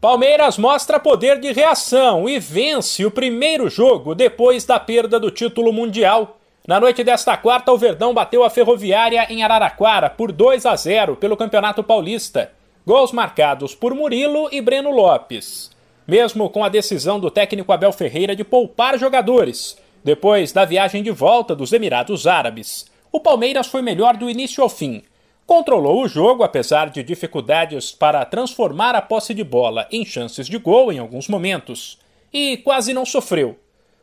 Palmeiras mostra poder de reação e vence o primeiro jogo depois da perda do título mundial. Na noite desta quarta, o Verdão bateu a Ferroviária em Araraquara por 2 a 0 pelo Campeonato Paulista. Gols marcados por Murilo e Breno Lopes. Mesmo com a decisão do técnico Abel Ferreira de poupar jogadores, depois da viagem de volta dos Emirados Árabes, o Palmeiras foi melhor do início ao fim Controlou o jogo, apesar de dificuldades para transformar a posse de bola em chances de gol em alguns momentos, e quase não sofreu.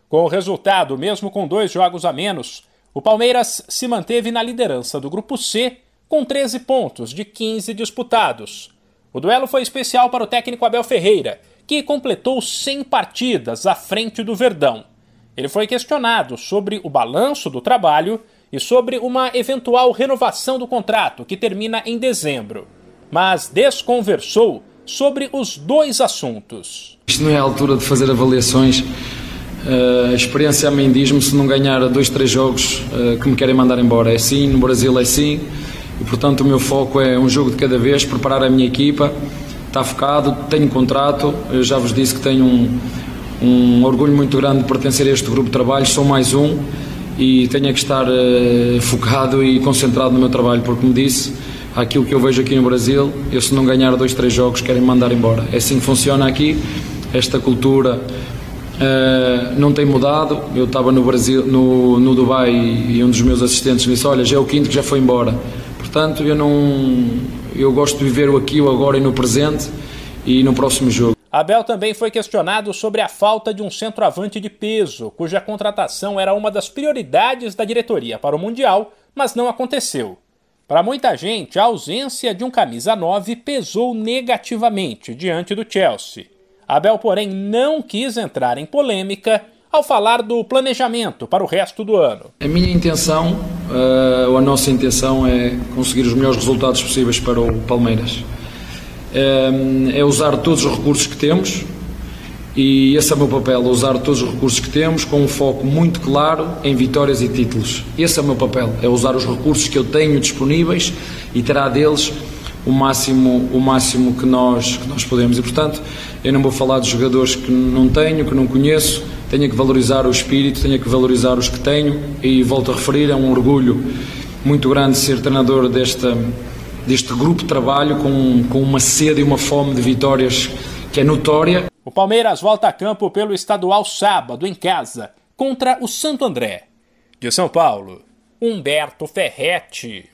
Com o resultado, mesmo com dois jogos a menos, o Palmeiras se manteve na liderança do Grupo C com 13 pontos de 15 disputados. O duelo foi especial para o técnico Abel Ferreira, que completou 100 partidas à frente do Verdão. Ele foi questionado sobre o balanço do trabalho e sobre uma eventual renovação do contrato, que termina em dezembro, mas desconversou sobre os dois assuntos. Isto não é a altura de fazer avaliações. Uh, a experiência mim diz-me se não ganhar dois, três jogos uh, que me querem mandar embora. É sim, no Brasil é sim, e portanto o meu foco é um jogo de cada vez, preparar a minha equipa. Está focado, tenho contrato, eu já vos disse que tenho um, um orgulho muito grande de pertencer a este grupo de trabalho, sou mais um e tenho que estar uh, focado e concentrado no meu trabalho, porque, como disse, aquilo que eu vejo aqui no Brasil, eu se não ganhar dois, três jogos, querem me mandar embora. É assim que funciona aqui, esta cultura uh, não tem mudado. Eu estava no Brasil, no, no Dubai, e um dos meus assistentes me disse: Olha, já é o quinto que já foi embora. Portanto, eu não. Eu gosto de viver o aqui, o agora e no presente e no próximo jogo. Abel também foi questionado sobre a falta de um centroavante de peso, cuja contratação era uma das prioridades da diretoria para o Mundial, mas não aconteceu. Para muita gente, a ausência de um camisa 9 pesou negativamente diante do Chelsea. Abel, porém, não quis entrar em polêmica ao falar do planejamento para o resto do ano. A minha intenção, uh, ou a nossa intenção, é conseguir os melhores resultados possíveis para o Palmeiras é usar todos os recursos que temos e esse é o meu papel, usar todos os recursos que temos com um foco muito claro em vitórias e títulos. Esse é o meu papel, é usar os recursos que eu tenho disponíveis e terá deles o máximo, o máximo que, nós, que nós podemos. E, portanto, eu não vou falar de jogadores que não tenho, que não conheço, tenho que valorizar o espírito, tenho que valorizar os que tenho e volto a referir, é um orgulho muito grande ser treinador desta deste grupo de trabalho com, com uma sede e uma fome de vitórias que é notória. O Palmeiras volta a campo pelo estadual sábado em casa contra o Santo André. De São Paulo, Humberto Ferretti.